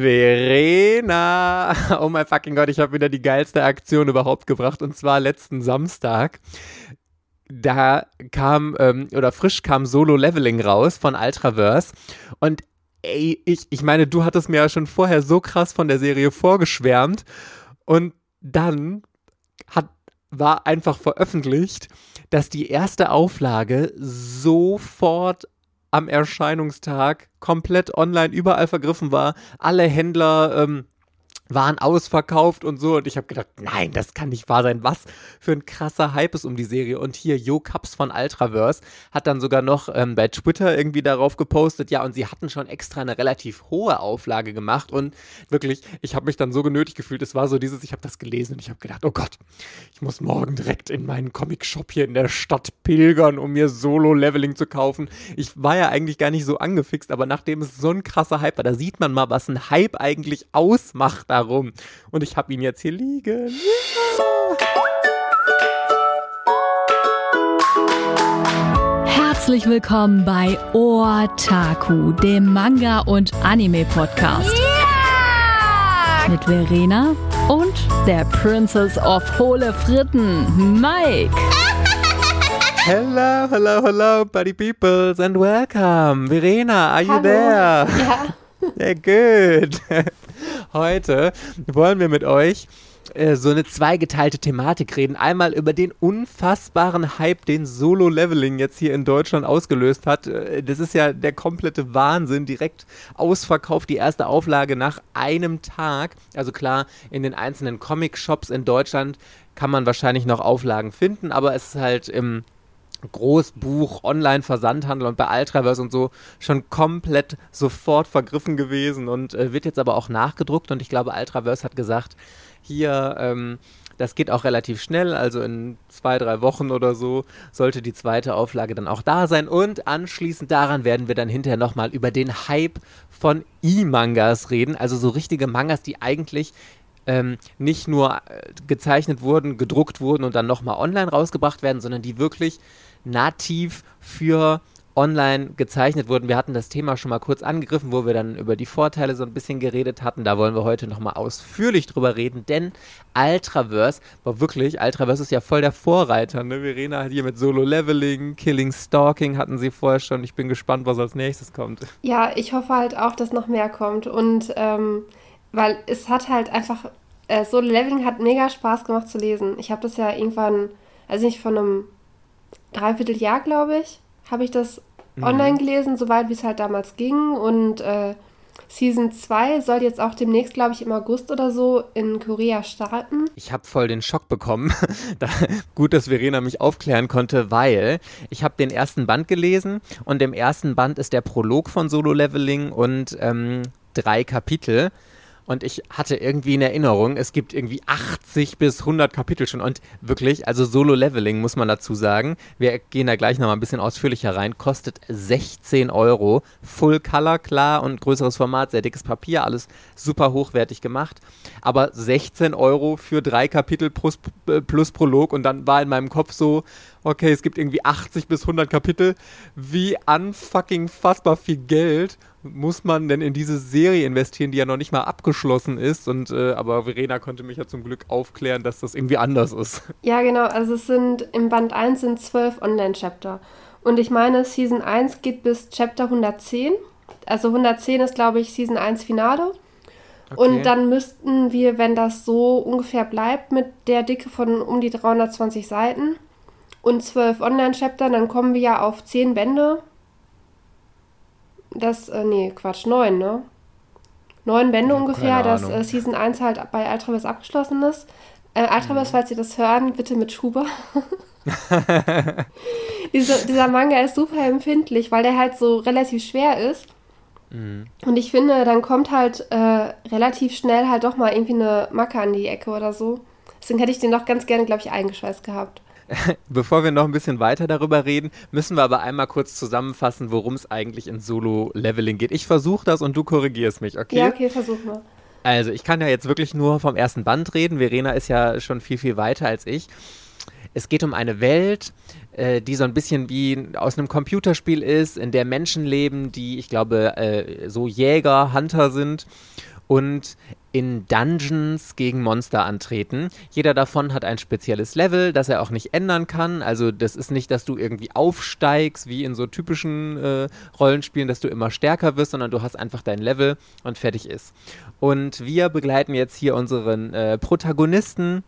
Verena! Oh mein fucking Gott, ich habe wieder die geilste Aktion überhaupt gebracht und zwar letzten Samstag. Da kam, ähm, oder frisch kam Solo-Leveling raus von Ultraverse und ey, ich, ich meine, du hattest mir ja schon vorher so krass von der Serie vorgeschwärmt und dann hat, war einfach veröffentlicht, dass die erste Auflage sofort am Erscheinungstag komplett online überall vergriffen war. Alle Händler ähm, waren ausverkauft und so. Und ich habe gedacht, nein, das kann nicht wahr sein. Was für ein krasser Hype ist um die Serie. Und hier Jo Cups von Ultraverse hat dann sogar noch ähm, bei Twitter irgendwie darauf gepostet, ja, und sie hatten schon extra eine relativ hohe Auflage gemacht. Und wirklich, ich habe mich dann so genötigt gefühlt. Es war so dieses, ich habe das gelesen und ich habe gedacht, oh Gott, ich muss morgen direkt in meinen Comic-Shop hier in der Stadt pilgern, um mir Solo-Leveling zu kaufen. Ich war ja eigentlich gar nicht so angefixt, aber nachdem es so ein krasser Hype war, da sieht man mal, was ein Hype eigentlich ausmacht darum. Und ich habe ihn jetzt hier liegen. Herzlich willkommen bei Otaku, dem Manga- und Anime-Podcast. Yeah! Mit Verena und der Princess of Hohle Fritten, Mike. Hello, hello, hello, buddy peoples, and welcome. Verena, are you Hallo. there? Ja. Ja, gut. Heute wollen wir mit euch äh, so eine zweigeteilte Thematik reden. Einmal über den unfassbaren Hype, den Solo-Leveling jetzt hier in Deutschland ausgelöst hat. Äh, Das ist ja der komplette Wahnsinn. Direkt ausverkauft die erste Auflage nach einem Tag. Also klar, in den einzelnen Comic-Shops in Deutschland kann man wahrscheinlich noch Auflagen finden, aber es ist halt im Großbuch, Online-Versandhandel und bei Ultraverse und so schon komplett sofort vergriffen gewesen und äh, wird jetzt aber auch nachgedruckt und ich glaube, Ultraverse hat gesagt, hier, ähm, das geht auch relativ schnell, also in zwei, drei Wochen oder so sollte die zweite Auflage dann auch da sein und anschließend daran werden wir dann hinterher nochmal über den Hype von E-Mangas reden, also so richtige Mangas, die eigentlich ähm, nicht nur äh, gezeichnet wurden, gedruckt wurden und dann nochmal online rausgebracht werden, sondern die wirklich nativ für online gezeichnet wurden. Wir hatten das Thema schon mal kurz angegriffen, wo wir dann über die Vorteile so ein bisschen geredet hatten. Da wollen wir heute nochmal ausführlich drüber reden, denn Ultraverse war wirklich, Ultraverse ist ja voll der Vorreiter. Ne? Verena hat hier mit Solo-Leveling, Killing Stalking hatten sie vorher schon. Ich bin gespannt, was als nächstes kommt. ja, ich hoffe halt auch, dass noch mehr kommt. Und ähm, weil es hat halt einfach, äh, Solo Leveling hat mega Spaß gemacht zu lesen. Ich habe das ja irgendwann, also nicht von einem Dreivierteljahr, glaube ich, habe ich das online gelesen, soweit wie es halt damals ging. Und äh, Season 2 soll jetzt auch demnächst, glaube ich, im August oder so in Korea starten. Ich habe voll den Schock bekommen. da, gut, dass Verena mich aufklären konnte, weil ich habe den ersten Band gelesen und im ersten Band ist der Prolog von Solo Leveling und ähm, drei Kapitel. Und ich hatte irgendwie in Erinnerung, es gibt irgendwie 80 bis 100 Kapitel schon. Und wirklich, also Solo-Leveling muss man dazu sagen. Wir gehen da gleich nochmal ein bisschen ausführlicher rein. Kostet 16 Euro. Full Color, klar, und größeres Format, sehr dickes Papier, alles super hochwertig gemacht. Aber 16 Euro für drei Kapitel plus, äh, plus Prolog. Und dann war in meinem Kopf so, okay, es gibt irgendwie 80 bis 100 Kapitel. Wie unfucking fassbar viel Geld muss man denn in diese Serie investieren, die ja noch nicht mal abgeschlossen ist? Und äh, aber Verena konnte mich ja zum Glück aufklären, dass das irgendwie anders ist. Ja, genau. Also es sind im Band 1 sind zwölf Online-Chapter. Und ich meine, Season 1 geht bis Chapter 110. Also 110 ist, glaube ich, Season 1 Finale. Und dann müssten wir, wenn das so ungefähr bleibt, mit der Dicke von um die 320 Seiten und zwölf Online-Chapter, dann kommen wir ja auf 10 Bände. Das, äh, nee, Quatsch, 9, ne? 9 Bände Ja, ungefähr, dass äh, Season 1 halt bei Ultraverse abgeschlossen ist. Äh, Ultraverse, falls Sie das hören, bitte mit Schuber. Diese, dieser Manga ist super empfindlich, weil der halt so relativ schwer ist. Und ich finde, dann kommt halt äh, relativ schnell halt doch mal irgendwie eine Macke an die Ecke oder so. Deswegen hätte ich den doch ganz gerne, glaube ich, eingeschweißt gehabt. Bevor wir noch ein bisschen weiter darüber reden, müssen wir aber einmal kurz zusammenfassen, worum es eigentlich in Solo-Leveling geht. Ich versuche das und du korrigierst mich, okay? Ja, okay, versuch mal. Also, ich kann ja jetzt wirklich nur vom ersten Band reden. Verena ist ja schon viel, viel weiter als ich. es geht um eine Welt, äh, die so ein bisschen wie aus einem Computerspiel ist, in der Menschen leben, die, ich glaube, äh, so Jäger, Hunter sind und in Dungeons gegen Monster antreten. Jeder davon hat ein spezielles Level, das er auch nicht ändern kann. Also das ist nicht, dass du irgendwie aufsteigst, wie in so typischen äh, Rollenspielen, dass du immer stärker wirst, sondern du hast einfach dein Level und fertig ist. Und wir begleiten jetzt hier unseren äh, Protagonisten,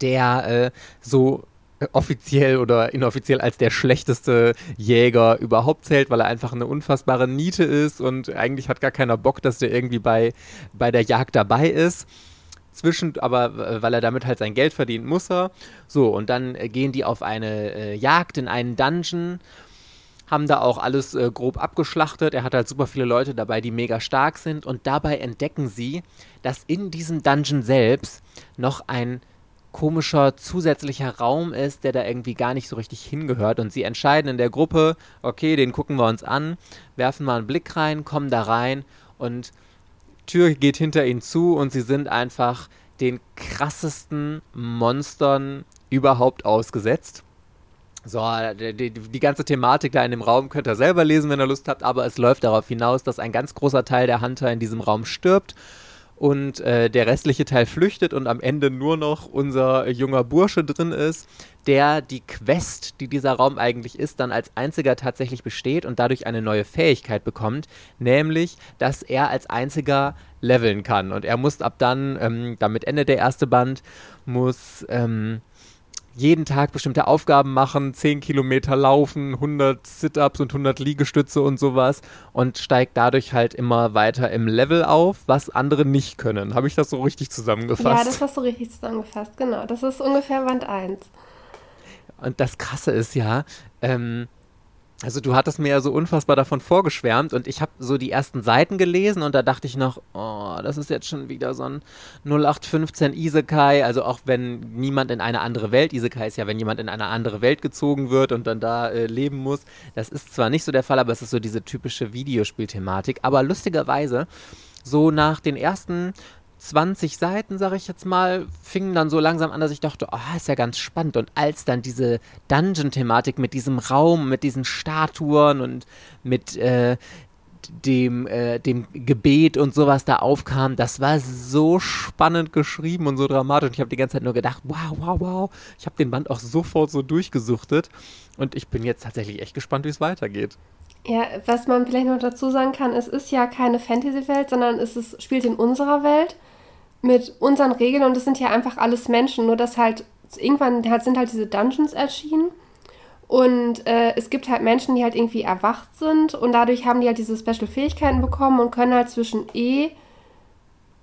der äh, so offiziell oder inoffiziell als der schlechteste Jäger überhaupt zählt, weil er einfach eine unfassbare Niete ist und eigentlich hat gar keiner Bock, dass der irgendwie bei, bei der Jagd dabei ist. Zwischen, aber weil er damit halt sein Geld verdient, muss er. So, und dann äh, gehen die auf eine äh, Jagd in einen Dungeon haben da auch alles äh, grob abgeschlachtet. Er hat halt super viele Leute dabei, die mega stark sind. Und dabei entdecken sie, dass in diesem Dungeon selbst noch ein komischer zusätzlicher Raum ist, der da irgendwie gar nicht so richtig hingehört. Und sie entscheiden in der Gruppe, okay, den gucken wir uns an, werfen mal einen Blick rein, kommen da rein und Tür geht hinter ihnen zu und sie sind einfach den krassesten Monstern überhaupt ausgesetzt. So, die, die, die, ganze Thematik da in dem Raum könnt ihr selber lesen, wenn ihr Lust habt, aber es läuft darauf hinaus, dass ein ganz großer Teil der Hunter in diesem Raum stirbt und äh, der restliche Teil flüchtet und am Ende nur noch unser junger Bursche drin ist, der die Quest, die dieser Raum eigentlich ist, dann als einziger tatsächlich besteht und dadurch eine neue Fähigkeit bekommt, nämlich, dass er als einziger leveln kann. Und er muss ab dann, ähm, damit endet der erste Band, muss ähm, jeden Tag bestimmte Aufgaben machen, 10 Kilometer laufen, 100 Sit-Ups und 100 Liegestütze und sowas und steigt dadurch halt immer weiter im Level auf, was andere nicht können. Habe ich das so richtig zusammengefasst? Ja, das hast du richtig zusammengefasst, genau. Das ist ungefähr Wand 1. Und das Krasse ist ja, ähm, also du hattest mir ja so unfassbar davon vorgeschwärmt und ich habe so die ersten Seiten gelesen und da dachte ich noch, oh, das ist jetzt schon wieder so ein 0815 Isekai, also auch wenn niemand in eine andere Welt, Isekai ist ja, wenn jemand in eine andere Welt gezogen wird und dann da äh, leben muss, das ist zwar nicht so der Fall, aber es ist so diese typische Videospielthematik, aber lustigerweise so nach den ersten 20 Seiten, sag ich jetzt mal, fingen dann so langsam an, dass ich dachte, oh, ist ja ganz spannend. Und als dann diese Dungeon-Thematik mit diesem Raum, mit diesen Statuen und mit äh, dem, äh, dem Gebet und sowas da aufkam, das war so spannend geschrieben und so dramatisch. Ich habe die ganze Zeit nur gedacht, wow, wow, wow. Ich habe den Band auch sofort so durchgesuchtet. Und ich bin jetzt tatsächlich echt gespannt, wie es weitergeht. Ja, was man vielleicht noch dazu sagen kann, es ist ja keine Fantasy-Welt, sondern es ist, spielt in unserer Welt mit unseren Regeln und es sind ja einfach alles Menschen, nur dass halt irgendwann sind halt diese Dungeons erschienen und äh, es gibt halt Menschen, die halt irgendwie erwacht sind und dadurch haben die halt diese Special-Fähigkeiten bekommen und können halt zwischen E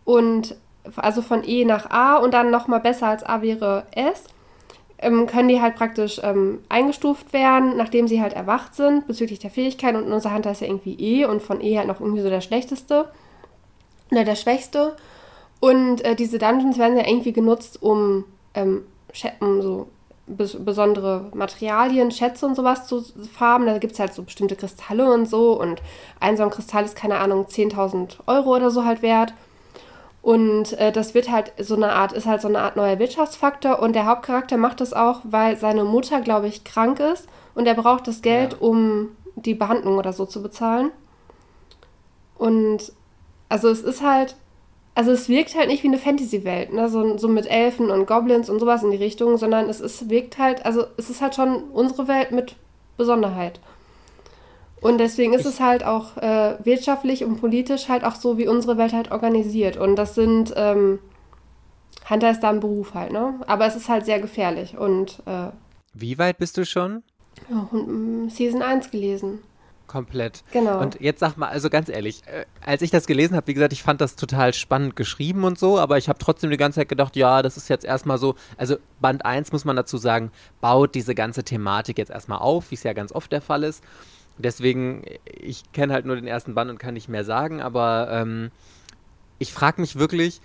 und also von E nach A und dann nochmal besser als A wäre S, ähm, können die halt praktisch ähm, eingestuft werden, nachdem sie halt erwacht sind bezüglich der Fähigkeiten und unser Hunter ist ja irgendwie E und von E halt noch irgendwie so der schlechteste oder der schwächste. Und äh, diese Dungeons werden ja irgendwie genutzt, um, ähm, um so bes besondere Materialien, Schätze und sowas zu farben. Da gibt es halt so bestimmte Kristalle und so. Und ein so ein Kristall ist, keine Ahnung, 10.000 Euro oder so halt wert. Und äh, das wird halt so eine Art, ist halt so eine Art neuer Wirtschaftsfaktor. Und der Hauptcharakter macht das auch, weil seine Mutter, glaube ich, krank ist. Und er braucht das Geld, ja. um die Behandlung oder so zu bezahlen. Und also es ist halt also es wirkt halt nicht wie eine Fantasy-Welt, ne? so, so mit Elfen und Goblins und sowas in die Richtung, sondern es ist, wirkt halt, also es ist halt schon unsere Welt mit Besonderheit. Und deswegen ist ich es halt auch äh, wirtschaftlich und politisch halt auch so, wie unsere Welt halt organisiert. Und das sind, ähm, Hunter ist da ein Beruf halt, ne? Aber es ist halt sehr gefährlich und äh, Wie weit bist du schon? Oh, Season 1 gelesen. Komplett. Genau. Und jetzt sag mal, also ganz ehrlich, äh, als ich das gelesen habe, wie gesagt, ich fand das total spannend geschrieben und so, aber ich habe trotzdem die ganze Zeit gedacht, ja, das ist jetzt erstmal so, also Band 1 muss man dazu sagen, baut diese ganze Thematik jetzt erstmal auf, wie es ja ganz oft der Fall ist. Deswegen, ich kenne halt nur den ersten Band und kann nicht mehr sagen, aber ähm, ich frage mich wirklich,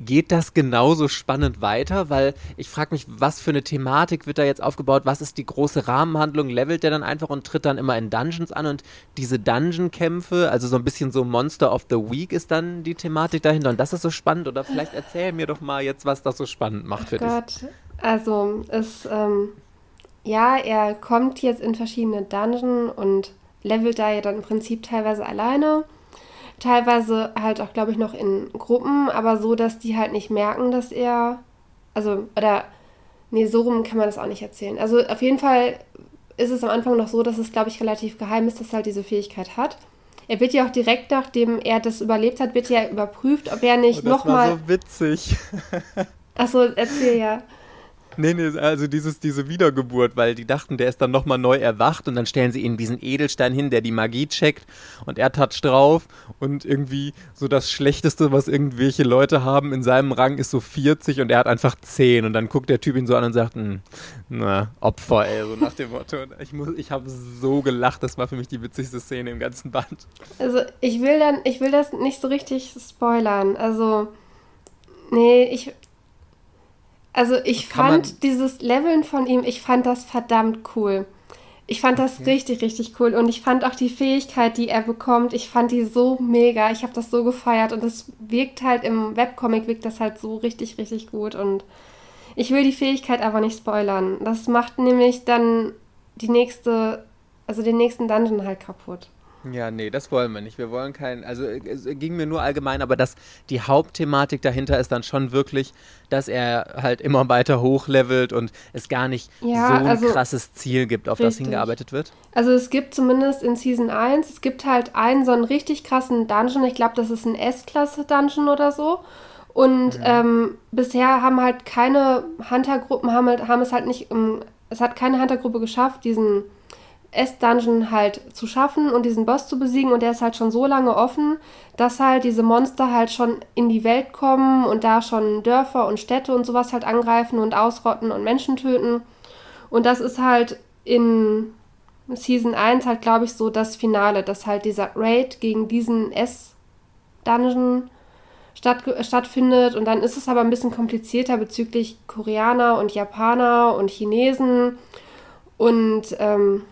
geht das genauso spannend weiter? Weil ich frage mich, was für eine Thematik wird da jetzt aufgebaut? Was ist die große Rahmenhandlung? Levelt der dann einfach und tritt dann immer in Dungeons an? Und diese Dungeon-Kämpfe, also so ein bisschen so Monster of the Week ist dann die Thematik dahinter. Und das ist so spannend. Oder vielleicht erzähl mir doch mal jetzt, was das so spannend macht für oh Gott. dich. Also, es, ähm, ja, er kommt jetzt in verschiedene Dungeons und levelt da ja dann im Prinzip teilweise alleine. Teilweise halt auch, glaube ich, noch in Gruppen, aber so, dass die halt nicht merken, dass er. Also, oder. Nee, so rum kann man das auch nicht erzählen. Also, auf jeden Fall ist es am Anfang noch so, dass es, glaube ich, relativ geheim ist, dass er halt diese Fähigkeit hat. Er wird ja auch direkt, nachdem er das überlebt hat, wird ja überprüft, ob er nicht oh, nochmal. Das war so witzig. Achso, erzähl ja. Nee, nee, also dieses, diese Wiedergeburt, weil die dachten, der ist dann nochmal neu erwacht und dann stellen sie ihm diesen Edelstein hin, der die Magie checkt und er toucht drauf und irgendwie so das Schlechteste, was irgendwelche Leute haben in seinem Rang, ist so 40 und er hat einfach 10 und dann guckt der Typ ihn so an und sagt, hm, na, Opfer, ey, so nach dem Motto. Und ich, ich habe so gelacht, das war für mich die witzigste Szene im ganzen Band. Also ich will dann, ich will das nicht so richtig spoilern, also... Nee, ich, also ich fand dieses Leveln von ihm, ich fand das verdammt cool. Ich fand das okay. richtig, richtig cool. Und ich fand auch die Fähigkeit, die er bekommt, ich fand die so mega. Ich habe das so gefeiert. Und es wirkt halt im Webcomic, wirkt das halt so richtig, richtig gut. Und ich will die Fähigkeit aber nicht spoilern. Das macht nämlich dann die nächste, also den nächsten Dungeon halt kaputt. Ja, nee, das wollen wir nicht. Wir wollen keinen, also es ging mir nur allgemein, aber dass die Hauptthematik dahinter ist dann schon wirklich, dass er halt immer weiter hochlevelt und es gar nicht ja, so ein also, krasses Ziel gibt, auf richtig. das hingearbeitet wird. Also es gibt zumindest in Season 1, es gibt halt einen so einen richtig krassen Dungeon, ich glaube, das ist ein S-Klasse-Dungeon oder so. Und mhm. ähm, bisher haben halt keine Hunter-Gruppen, haben, halt, haben es halt nicht, um, es hat keine Hunter-Gruppe geschafft, diesen S-Dungeon halt zu schaffen und diesen Boss zu besiegen und der ist halt schon so lange offen, dass halt diese Monster halt schon in die Welt kommen und da schon Dörfer und Städte und sowas halt angreifen und ausrotten und Menschen töten. Und das ist halt in Season 1 halt, glaube ich, so das Finale, dass halt dieser Raid gegen diesen S-Dungeon statt, stattfindet. Und dann ist es aber ein bisschen komplizierter bezüglich Koreaner und Japaner und Chinesen. Und ähm,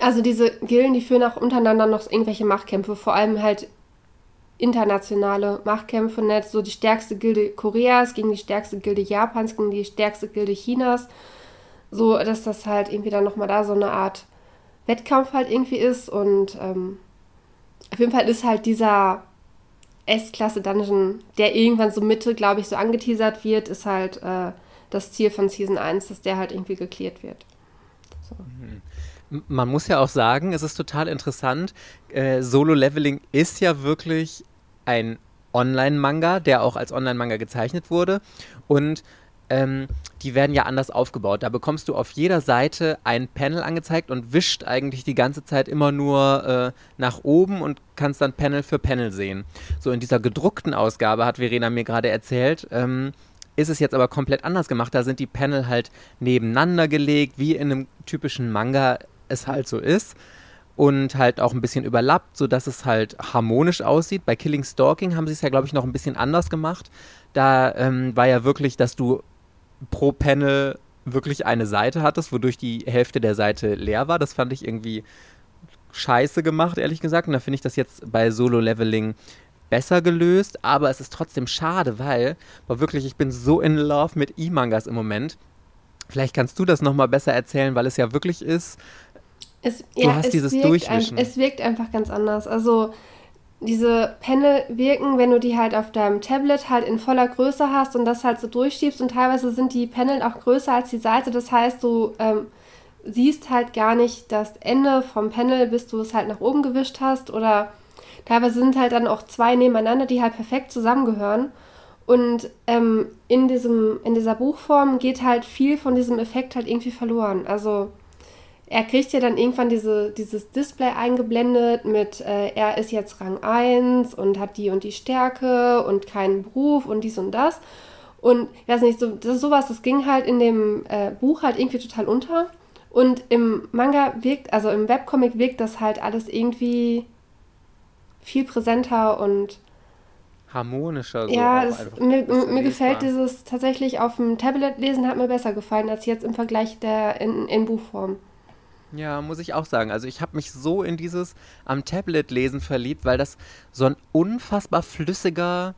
also diese Gilden, die führen auch untereinander noch irgendwelche Machtkämpfe, vor allem halt internationale Machtkämpfe, nicht so die stärkste Gilde Koreas gegen die stärkste Gilde Japans, gegen die stärkste Gilde Chinas, so dass das halt irgendwie dann nochmal da so eine Art Wettkampf halt irgendwie ist und ähm, auf jeden Fall ist halt dieser S-Klasse Dungeon, der irgendwann so Mitte, glaube ich, so angeteasert wird, ist halt äh, das Ziel von Season 1, dass der halt irgendwie geklärt wird. So. Mhm. Man muss ja auch sagen, es ist total interessant. Äh, Solo-Leveling ist ja wirklich ein Online-Manga, der auch als Online-Manga gezeichnet wurde. Und ähm, die werden ja anders aufgebaut. Da bekommst du auf jeder Seite ein Panel angezeigt und wischt eigentlich die ganze Zeit immer nur äh, nach oben und kannst dann Panel für Panel sehen. So in dieser gedruckten Ausgabe hat Verena mir gerade erzählt, ähm, ist es jetzt aber komplett anders gemacht. Da sind die Panel halt nebeneinander gelegt, wie in einem typischen Manga es halt so ist und halt auch ein bisschen überlappt, sodass es halt harmonisch aussieht. Bei Killing Stalking haben sie es ja, glaube ich, noch ein bisschen anders gemacht. Da ähm, war ja wirklich, dass du pro Panel wirklich eine Seite hattest, wodurch die Hälfte der Seite leer war. Das fand ich irgendwie scheiße gemacht, ehrlich gesagt. Und da finde ich das jetzt bei Solo-Leveling besser gelöst, aber es ist trotzdem schade, weil, war wirklich, ich bin so in love mit E-Mangas im Moment. Vielleicht kannst du das nochmal besser erzählen, weil es ja wirklich ist, es, du ja, hast dieses Durchwischen. Ein, es wirkt einfach ganz anders. Also diese Panel wirken, wenn du die halt auf deinem Tablet halt in voller Größe hast und das halt so durchschiebst und teilweise sind die Panel auch größer als die Seite. Das heißt, du ähm, siehst halt gar nicht das Ende vom Panel, bis du es halt nach oben gewischt hast oder teilweise sind halt dann auch zwei nebeneinander, die halt perfekt zusammengehören. Und ähm, in, diesem, in dieser Buchform geht halt viel von diesem Effekt halt irgendwie verloren. Also er kriegt ja dann irgendwann diese, dieses Display eingeblendet mit, äh, er ist jetzt Rang 1 und hat die und die Stärke und keinen Beruf und dies und das. Und ich weiß nicht, so, das ist sowas, das ging halt in dem äh, Buch halt irgendwie total unter. Und im Manga wirkt, also im Webcomic wirkt das halt alles irgendwie viel präsenter und harmonischer. So ja, das, mir, mir gefällt dieses tatsächlich auf dem Tablet lesen hat mir besser gefallen als jetzt im Vergleich der in, in Buchform. Ja, muss ich auch sagen. Also ich habe mich so in dieses am Tablet lesen verliebt, weil das so ein unfassbar flüssiger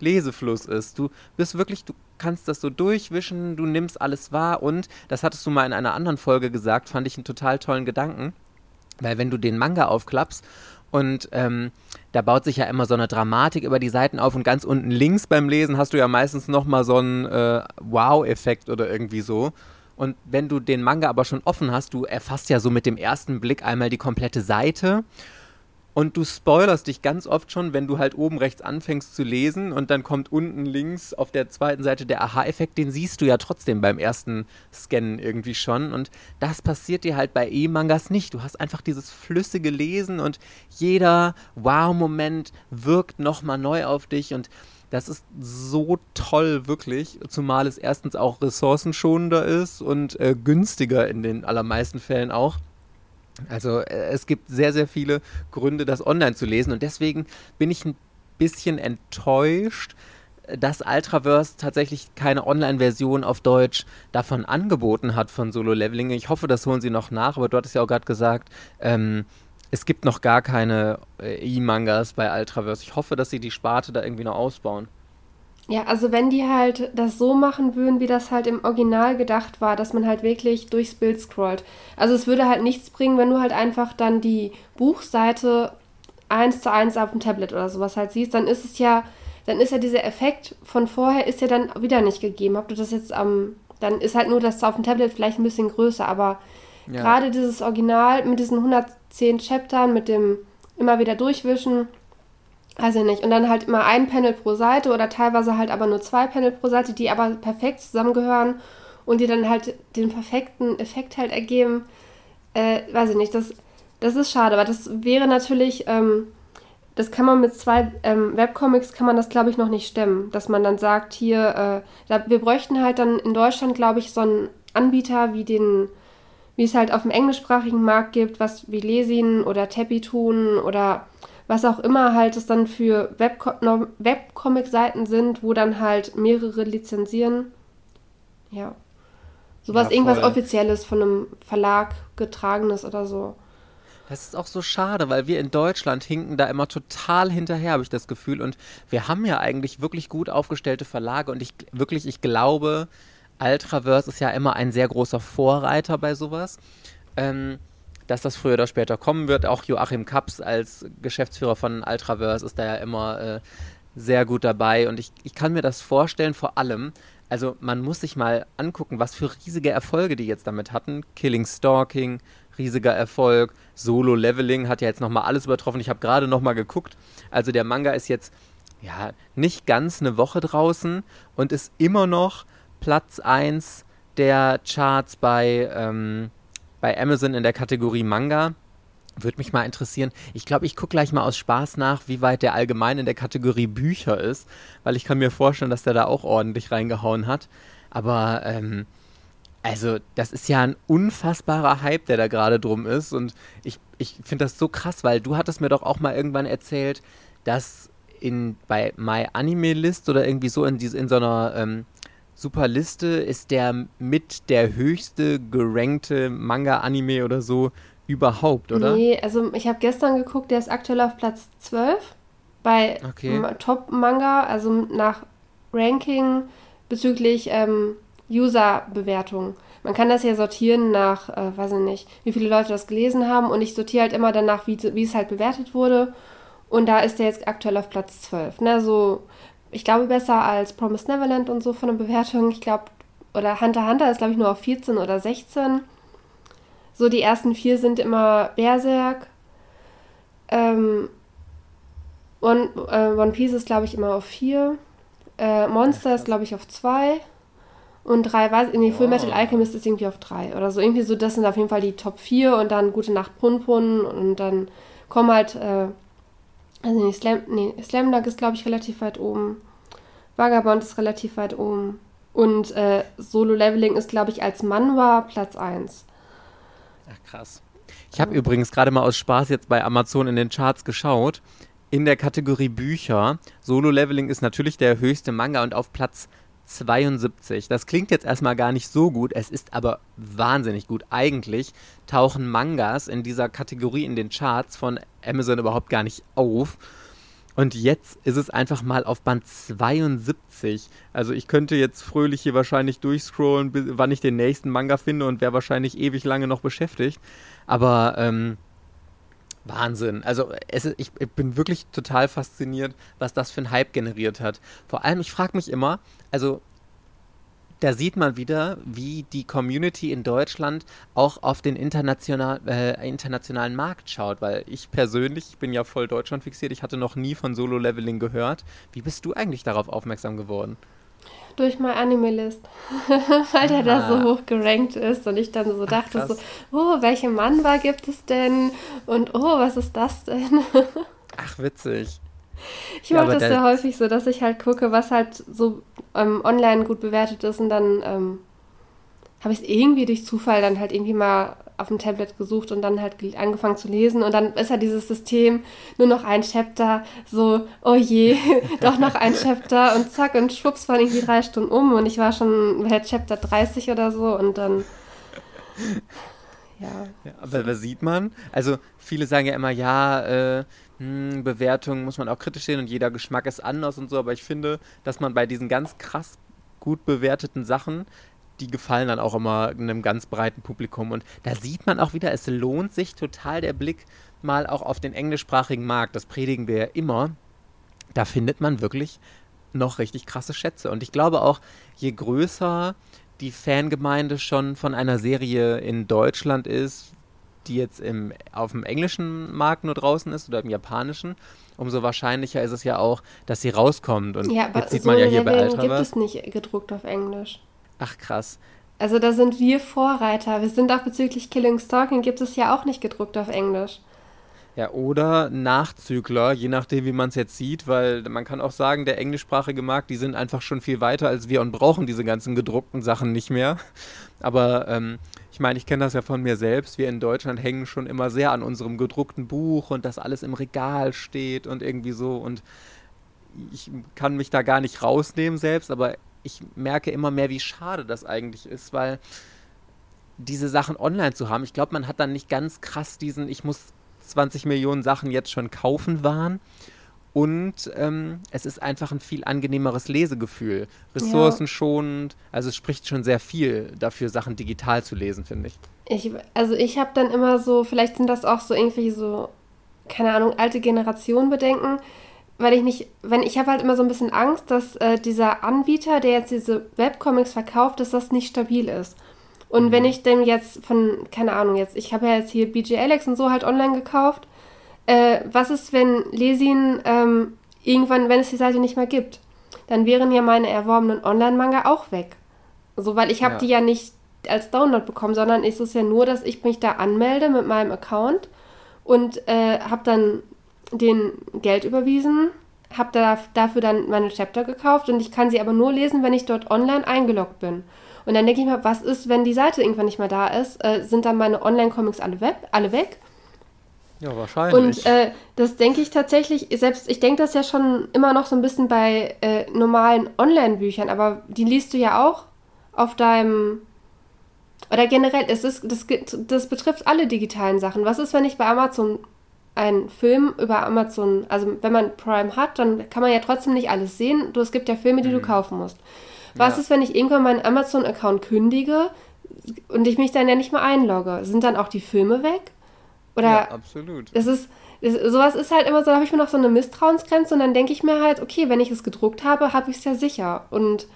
Lesefluss ist. Du bist wirklich, du kannst das so durchwischen, du nimmst alles wahr und, das hattest du mal in einer anderen Folge gesagt, fand ich einen total tollen Gedanken, weil wenn du den Manga aufklappst und ähm, da baut sich ja immer so eine Dramatik über die Seiten auf und ganz unten links beim Lesen hast du ja meistens nochmal so einen äh, Wow-Effekt oder irgendwie so. Und wenn du den Manga aber schon offen hast, du erfasst ja so mit dem ersten Blick einmal die komplette Seite und du spoilerst dich ganz oft schon, wenn du halt oben rechts anfängst zu lesen und dann kommt unten links auf der zweiten Seite der Aha-Effekt, den siehst du ja trotzdem beim ersten Scannen irgendwie schon. Und das passiert dir halt bei E-Mangas nicht. Du hast einfach dieses flüssige Lesen und jeder Wow-Moment wirkt nochmal neu auf dich und das ist so toll, wirklich. Zumal es erstens auch ressourcenschonender ist und äh, günstiger in den allermeisten Fällen auch. Also äh, es gibt sehr, sehr viele Gründe, das online zu lesen und deswegen bin ich ein bisschen enttäuscht, dass Ultraverse tatsächlich keine Online-Version auf Deutsch davon angeboten hat von Solo Leveling. Ich hoffe, das holen sie noch nach, aber du hattest ja auch gerade gesagt, ähm, es gibt noch gar keine äh, E-Mangas bei Ultraverse. Ich hoffe, dass sie die Sparte da irgendwie noch ausbauen. Ja, also wenn die halt das so machen würden, wie das halt im Original gedacht war, dass man halt wirklich durchs Bild scrollt. Also es würde halt nichts bringen, wenn du halt einfach dann die Buchseite eins zu eins auf dem Tablet oder sowas halt siehst, dann ist es ja, dann ist ja dieser Effekt von vorher ist ja dann wieder nicht gegeben. Ob du das jetzt am, dann ist halt nur das auf dem Tablet vielleicht ein bisschen größer, aber ja. gerade dieses Original mit diesen 110 Chaptern, mit dem immer wieder durchwischen, weiß ich nicht. Und dann halt immer ein Panel pro Seite oder teilweise halt aber nur zwei Panel pro Seite, die aber perfekt zusammengehören und die dann halt den perfekten Effekt halt ergeben. Äh, weiß ich nicht, das, das ist schade, aber das wäre natürlich, ähm, das kann man mit zwei ähm, Webcomics, kann man das glaube ich noch nicht stemmen, dass man dann sagt, hier, äh, da, wir bräuchten halt dann in Deutschland, glaube ich, so einen Anbieter wie den, wie es halt auf dem englischsprachigen Markt gibt, was wie Lesin oder Teppi tun oder was auch immer halt es dann für Webcomic-Seiten sind, wo dann halt mehrere lizenzieren. Ja. Sowas, ja, irgendwas Offizielles von einem Verlag getragenes oder so. Das ist auch so schade, weil wir in Deutschland hinken da immer total hinterher, habe ich das Gefühl. Und wir haben ja eigentlich wirklich gut aufgestellte Verlage. Und ich wirklich, ich glaube, Ultraverse ist ja immer ein sehr großer Vorreiter bei sowas. Ähm, dass das früher oder später kommen wird. Auch Joachim Kaps als Geschäftsführer von Ultraverse ist da ja immer äh, sehr gut dabei. Und ich, ich kann mir das vorstellen, vor allem, also man muss sich mal angucken, was für riesige Erfolge die jetzt damit hatten. Killing Stalking, riesiger Erfolg. Solo Leveling hat ja jetzt nochmal alles übertroffen. Ich habe gerade nochmal geguckt. Also der Manga ist jetzt ja nicht ganz eine Woche draußen und ist immer noch Platz 1 der Charts bei ähm, bei Amazon in der Kategorie Manga. Würde mich mal interessieren. Ich glaube, ich gucke gleich mal aus Spaß nach, wie weit der allgemein in der Kategorie Bücher ist, weil ich kann mir vorstellen, dass der da auch ordentlich reingehauen hat. Aber ähm, also, das ist ja ein unfassbarer Hype, der da gerade drum ist. Und ich, ich finde das so krass, weil du hattest mir doch auch mal irgendwann erzählt, dass in, bei My Anime List oder irgendwie so in, in so einer ähm, super Liste ist der mit der höchste gerankte Manga-Anime oder so überhaupt, oder? Nee, also ich habe gestern geguckt, der ist aktuell auf Platz 12 bei okay. Top-Manga, also nach Ranking bezüglich ähm, User-Bewertung. Man kann das ja sortieren nach, äh, weiß ich nicht, wie viele Leute das gelesen haben und ich sortiere halt immer danach, wie, wie es halt bewertet wurde. Und da ist der jetzt aktuell auf Platz 12. Ne? So ich glaube, besser als Promised Neverland und so von der Bewertung. Ich glaube, oder Hunter Hunter ist, glaube ich, nur auf 14 oder 16. So, die ersten vier sind immer Berserk. Ähm, One, äh, One Piece ist, glaube ich, immer auf 4. Äh, Monster ist, glaube ich, auf 2. Und 3, weiß nee, Full Metal Alchemist ist irgendwie auf 3 oder so. Irgendwie so, das sind auf jeden Fall die Top 4 und dann Gute Nacht Pun Pun und dann kommen halt äh, also nee, Slam, nee, Slam Dunk ist, glaube ich, relativ weit oben. Vagabond ist relativ weit oben. Und äh, Solo Leveling ist, glaube ich, als Manhwa Platz 1. Ach, krass. Ich habe übrigens gerade mal aus Spaß jetzt bei Amazon in den Charts geschaut. In der Kategorie Bücher, Solo Leveling ist natürlich der höchste Manga und auf Platz 72. Das klingt jetzt erstmal gar nicht so gut, es ist aber wahnsinnig gut. Eigentlich tauchen Mangas in dieser Kategorie in den Charts von Amazon überhaupt gar nicht auf. Und jetzt ist es einfach mal auf Band 72. Also ich könnte jetzt fröhlich hier wahrscheinlich durchscrollen, wann ich den nächsten Manga finde und wäre wahrscheinlich ewig lange noch beschäftigt. Aber ähm, Wahnsinn. Also es, ich, ich, bin wirklich total fasziniert, was das für ein Hype generiert hat. Vor allem, ich frage mich immer, also da sieht man wieder, wie die Community in Deutschland auch auf den international, äh, internationalen Markt schaut, weil ich persönlich, ich bin ja voll Deutschland fixiert, ich hatte noch nie von Solo-Leveling gehört. Wie bist du eigentlich darauf aufmerksam geworden? Durch mein Animalist, weil der da so ah. hoch gerankt ist und ich dann so dachte Ach, so, oh, welche Manwa gibt es denn und oh, was ist das denn? Ach, witzig. Ich mache ja, das sehr häufig so, dass ich halt gucke, was halt so ähm, online gut bewertet ist und dann ähm, habe ich es irgendwie durch Zufall dann halt irgendwie mal auf dem Tablet gesucht und dann halt angefangen zu lesen und dann ist ja dieses System nur noch ein Chapter, so, oh je, doch noch ein Chapter und zack und schwupps waren irgendwie drei Stunden um und ich war schon bei Chapter 30 oder so und dann ja. ja aber was sieht man? Also viele sagen ja immer, ja, äh, hm, Bewertung muss man auch kritisch sehen und jeder Geschmack ist anders und so, aber ich finde, dass man bei diesen ganz krass gut bewerteten Sachen, die gefallen dann auch immer einem ganz breiten Publikum. Und da sieht man auch wieder, es lohnt sich total der Blick mal auch auf den englischsprachigen Markt, das predigen wir ja immer, da findet man wirklich noch richtig krasse Schätze. Und ich glaube auch, je größer die Fangemeinde schon von einer Serie in Deutschland ist, die jetzt im, auf dem englischen Markt nur draußen ist oder im japanischen, umso wahrscheinlicher ist es ja auch, dass sie rauskommt. Und ja, jetzt sieht so man ja hier bei Alter gibt es nicht gedruckt auf Englisch. Ach krass. Also da sind wir Vorreiter. Wir sind auch bezüglich Killing Stalking gibt es ja auch nicht gedruckt auf Englisch. Ja, oder Nachzügler, je nachdem, wie man es jetzt sieht, weil man kann auch sagen, der englischsprachige Markt, die sind einfach schon viel weiter als wir und brauchen diese ganzen gedruckten Sachen nicht mehr. Aber ähm, ich meine, ich kenne das ja von mir selbst. Wir in Deutschland hängen schon immer sehr an unserem gedruckten Buch und dass alles im Regal steht und irgendwie so. Und ich kann mich da gar nicht rausnehmen selbst, aber ich merke immer mehr, wie schade das eigentlich ist, weil diese Sachen online zu haben, ich glaube, man hat dann nicht ganz krass diesen, ich muss 20 Millionen Sachen jetzt schon kaufen waren. Und ähm, es ist einfach ein viel angenehmeres Lesegefühl. Ressourcenschonend. Also es spricht schon sehr viel dafür, Sachen digital zu lesen, finde ich. ich. Also ich habe dann immer so, vielleicht sind das auch so irgendwie so, keine Ahnung, alte Generationen bedenken. Weil ich nicht, wenn ich habe halt immer so ein bisschen Angst, dass äh, dieser Anbieter, der jetzt diese Webcomics verkauft, dass das nicht stabil ist. Und mhm. wenn ich denn jetzt von, keine Ahnung, jetzt, ich habe ja jetzt hier BJ Alex und so halt online gekauft äh, was ist, wenn Lesin ähm, irgendwann, wenn es die Seite nicht mehr gibt? Dann wären ja meine erworbenen Online-Manga auch weg. So, weil ich habe ja. die ja nicht als Download bekommen, sondern ist es ja nur, dass ich mich da anmelde mit meinem Account und äh, habe dann den Geld überwiesen, habe da, dafür dann meine Chapter gekauft und ich kann sie aber nur lesen, wenn ich dort online eingeloggt bin. Und dann denke ich mir, was ist, wenn die Seite irgendwann nicht mehr da ist? Äh, sind dann meine Online-Comics alle, alle weg? Ja, wahrscheinlich. Und äh, das denke ich tatsächlich, selbst ich denke das ja schon immer noch so ein bisschen bei äh, normalen Online-Büchern, aber die liest du ja auch auf deinem. Oder generell, es ist, das, das betrifft alle digitalen Sachen. Was ist, wenn ich bei Amazon einen Film über Amazon, also wenn man Prime hat, dann kann man ja trotzdem nicht alles sehen. Du, es gibt ja Filme, die mhm. du kaufen musst. Was ja. ist, wenn ich irgendwann meinen Amazon-Account kündige und ich mich dann ja nicht mehr einlogge? Sind dann auch die Filme weg? Oder ja, absolut. Es ist, es, sowas ist halt immer so, da habe ich mir noch so eine Misstrauensgrenze und dann denke ich mir halt, okay, wenn ich es gedruckt habe, habe ich es ja sicher. Und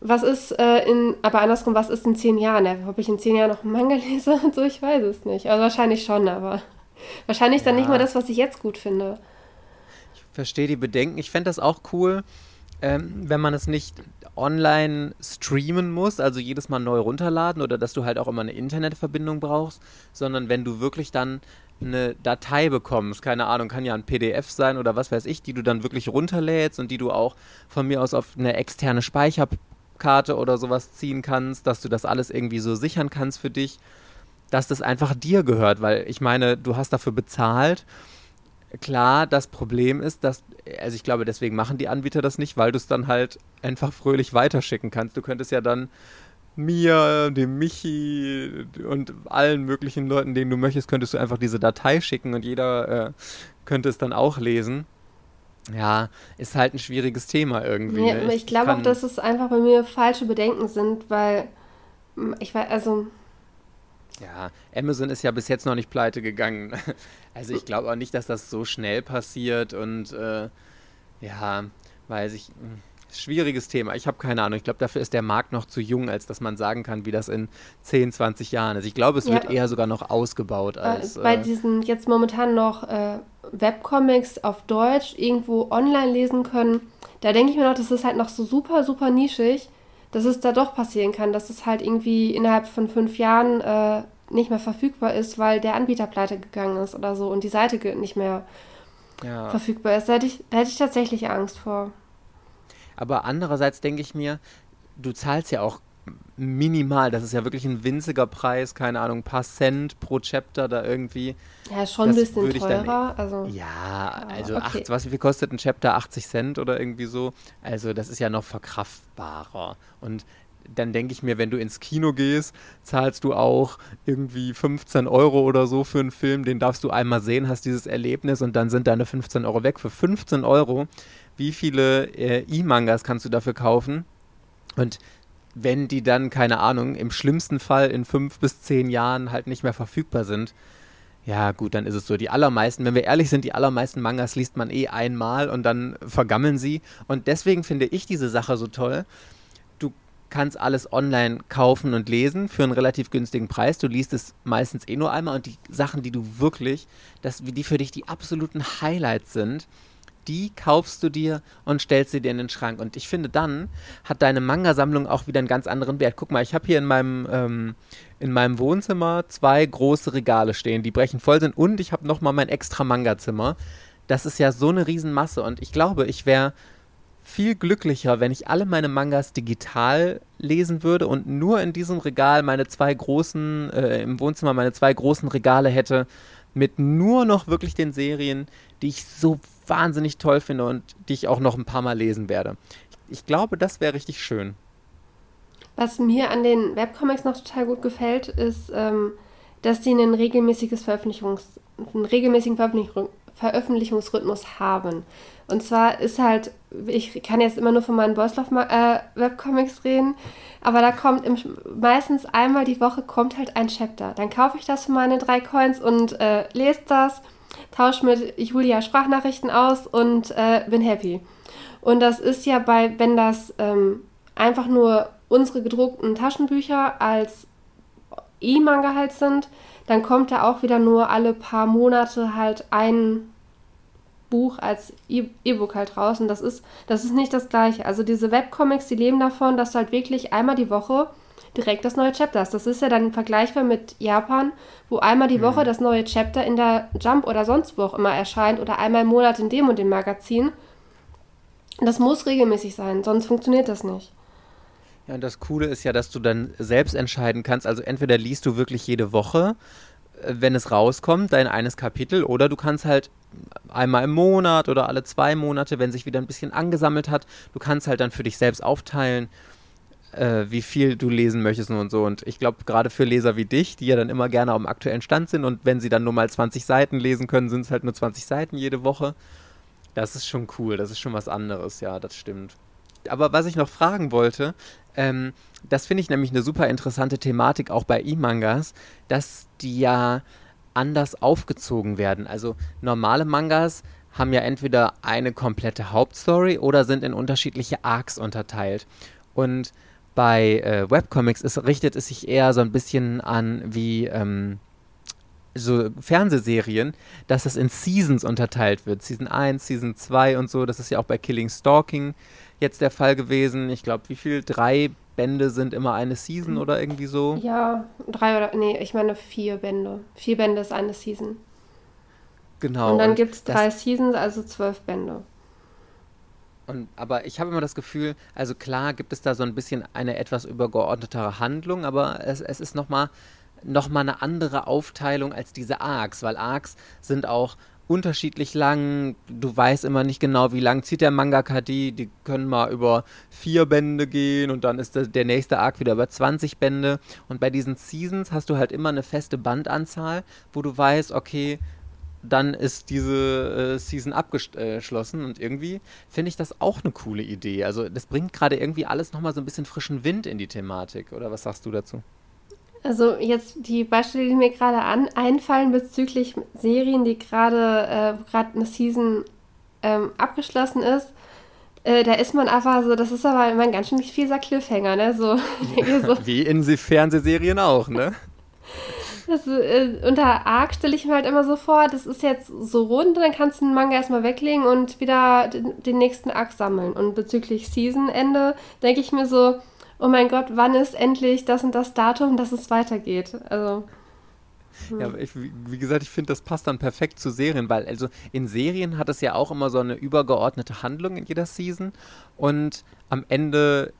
was ist äh, in, aber andersrum, was ist in zehn Jahren? Ja, ob ich in zehn Jahren noch einen Manga lese und so, ich weiß es nicht. Also wahrscheinlich schon, aber wahrscheinlich ja. dann nicht mal das, was ich jetzt gut finde. Ich verstehe die Bedenken. Ich fände das auch cool, ähm, wenn man es nicht online streamen muss, also jedes Mal neu runterladen oder dass du halt auch immer eine Internetverbindung brauchst, sondern wenn du wirklich dann eine Datei bekommst, keine Ahnung, kann ja ein PDF sein oder was weiß ich, die du dann wirklich runterlädst und die du auch von mir aus auf eine externe Speicherkarte oder sowas ziehen kannst, dass du das alles irgendwie so sichern kannst für dich, dass das einfach dir gehört, weil ich meine, du hast dafür bezahlt klar, das Problem ist, dass, also ich glaube, deswegen machen die Anbieter das nicht, weil du es dann halt einfach fröhlich weiterschicken kannst. Du könntest ja dann mir, dem Michi und allen möglichen Leuten, denen du möchtest, könntest du einfach diese Datei schicken und jeder äh, könnte es dann auch lesen. Ja, ist halt ein schwieriges Thema irgendwie. Nee, ne? ich glaube auch, dass es einfach bei mir falsche Bedenken sind, weil mm, ich weiß, also Ja, Amazon ist ja bis jetzt noch nicht pleite gegangen. Also ich glaube auch nicht, dass das so schnell passiert und äh, ja, weiß ich. mh, Schwieriges Thema. Ich habe keine Ahnung. Ich glaube, dafür ist der Markt noch zu jung, als dass man sagen kann, wie das in 10, 20 Jahren ist. Ich glaube, es Ja. wird eher sogar noch ausgebaut als. äh, bei Äh, diesen jetzt momentan noch äh, Webcomics auf Deutsch irgendwo online lesen können, da denke ich mir noch, das ist halt noch so super, super nischig, dass es da doch passieren kann, dass es halt irgendwie innerhalb von fünf Jahren äh, nicht mehr verfügbar ist, weil der Anbieter pleite gegangen ist oder so und die Seite nicht mehr ja. verfügbar ist. Da hätte ich, da hätte ich tatsächlich Angst vor. Aber andererseits denke ich mir, du zahlst ja auch minimal. Das ist ja wirklich ein winziger Preis, keine Ahnung, ein paar Cent pro Chapter da irgendwie. Ja, schon ein Das bisschen würde ich dann- teurer. Also, Ja, also Ah, okay. acht, was, wie viel kostet ein Chapter? 80 Cent oder irgendwie so? Also das ist ja noch verkraftbarer. Und dann denke ich mir, wenn du ins Kino gehst, zahlst du auch irgendwie 15 Euro oder so für einen Film, den darfst du einmal sehen, hast dieses Erlebnis und dann sind deine 15 Euro weg. Für 15 Euro, wie viele äh, E-Mangas kannst du dafür kaufen? Und wenn die dann, keine Ahnung, im schlimmsten Fall in fünf bis zehn Jahren halt nicht mehr verfügbar sind, ja, gut, dann ist es so. Die allermeisten, wenn wir ehrlich sind, die allermeisten Mangas liest man eh einmal und dann vergammeln sie. Und deswegen finde ich diese Sache so toll. Du kannst alles online kaufen und lesen für einen relativ günstigen Preis. Du liest es meistens eh nur einmal und die Sachen, die du wirklich, das, die für dich die absoluten Highlights sind, die kaufst du dir und stellst sie dir in den Schrank. Und ich finde, dann hat deine Manga-Sammlung auch wieder einen ganz anderen Wert. Guck mal, ich habe hier in meinem, ähm, in meinem Wohnzimmer zwei große Regale stehen, die brechen voll sind. Und ich habe nochmal mein extra Manga-Zimmer. Das ist ja so eine Riesenmasse. Und ich glaube, ich wäre viel glücklicher, wenn ich alle meine Mangas digital lesen würde und nur in diesem Regal meine zwei großen, äh, im Wohnzimmer meine zwei großen Regale hätte, mit nur noch wirklich den Serien, die ich so wahnsinnig toll finde und die ich auch noch ein paar Mal lesen werde. Ich glaube, das wäre richtig schön. Was mir an den Webcomics noch total gut gefällt, ist, ähm, dass die ein regelmäßiges Veröffentlichungs einen regelmäßigen Veröffentlichung Veröffentlichungsrhythmus haben. Und zwar ist halt, ich kann jetzt immer nur von meinen Boyslauf äh, Webcomics reden, aber da kommt im, meistens einmal die Woche kommt halt ein Chapter. Dann kaufe ich das für meine drei Coins und äh, lese das, tausche mit Julia Sprachnachrichten aus und äh, bin happy. Und das ist ja bei, wenn das ähm, einfach nur unsere gedruckten Taschenbücher als E-Manga halt sind, dann kommt da auch wieder nur alle paar Monate halt ein Buch als E- E-Book halt raus. Und das ist, das ist nicht das gleiche. Also diese Webcomics, die leben davon, dass du halt wirklich einmal die Woche direkt das neue Chapter hast. Das ist ja dann vergleichbar mit Japan, wo einmal die Woche das neue Chapter in der Jump oder sonst wo auch immer erscheint oder einmal im Monat in dem und dem Magazin. Das muss regelmäßig sein, sonst funktioniert das nicht. Ja, und das Coole ist ja, dass du dann selbst entscheiden kannst. Also entweder liest du wirklich jede Woche, äh, wenn es rauskommt, dein eines Kapitel, oder du kannst halt einmal im Monat oder alle zwei Monate, wenn sich wieder ein bisschen angesammelt hat, du kannst halt dann für dich selbst aufteilen, äh, wie viel du lesen möchtest und so. Und ich glaube, gerade für Leser wie dich, die ja dann immer gerne am aktuellen Stand sind und wenn sie dann nur mal 20 Seiten lesen können, sind es halt nur 20 Seiten jede Woche. Das ist schon cool, das ist schon was anderes, ja, das stimmt. Aber was ich noch fragen wollte, ähm, das finde ich nämlich eine super interessante Thematik auch bei E-Mangas, dass die ja anders aufgezogen werden. Also normale Mangas haben ja entweder eine komplette Hauptstory oder sind in unterschiedliche Arcs unterteilt. Und bei äh, Webcomics ist, richtet es sich eher so ein bisschen an wie ähm, so Fernsehserien, dass es in Seasons unterteilt wird. Season 1, Season 2 und so. Das ist ja auch bei Killing Stalking jetzt der Fall gewesen. Ich glaube, wie viel? Drei Bände sind immer eine Season oder irgendwie so. Ja, drei oder, nee, ich meine vier Bände. Vier Bände ist eine Season. Genau. und dann gibt es drei Seasons, also zwölf Bände. Und, aber ich habe immer das Gefühl, also klar gibt es da so ein bisschen eine etwas übergeordnetere Handlung, aber es, es ist nochmal noch mal eine andere Aufteilung als diese Arcs, weil Arcs sind auch unterschiedlich lang. Du weißt immer nicht genau, wie lang zieht der Mangaka die. Die können mal über vier Bände gehen und dann ist der, der nächste Arc wieder über 20 Bände. Und bei diesen Seasons hast du halt immer eine feste Bandanzahl, wo du weißt, okay, dann ist diese äh, Season abgeschlossen und irgendwie finde ich das auch eine coole Idee. Also das bringt gerade irgendwie alles nochmal so ein bisschen frischen Wind in die Thematik. Oder was sagst du dazu? Also jetzt die Beispiele, die mir gerade an, einfallen bezüglich Serien, die gerade äh, gerade eine Season ähm, abgeschlossen ist, äh, da ist man einfach so, das ist aber immer ein ganz schön fieser Cliffhanger, ne? So, so. Wie in Fernsehserien auch, ne? Das, äh, unter Arc stelle ich mir halt immer so vor, das ist jetzt so rund, dann kannst du den Manga erstmal weglegen und wieder den, den nächsten Arc sammeln. Und bezüglich Season-Ende denke ich mir so, oh mein Gott, wann ist endlich das und das Datum, dass es weitergeht? Also. Ja, ich, wie gesagt, ich finde, das passt dann perfekt zu Serien, weil also in Serien hat es ja auch immer so eine übergeordnete Handlung in jeder Season und am Ende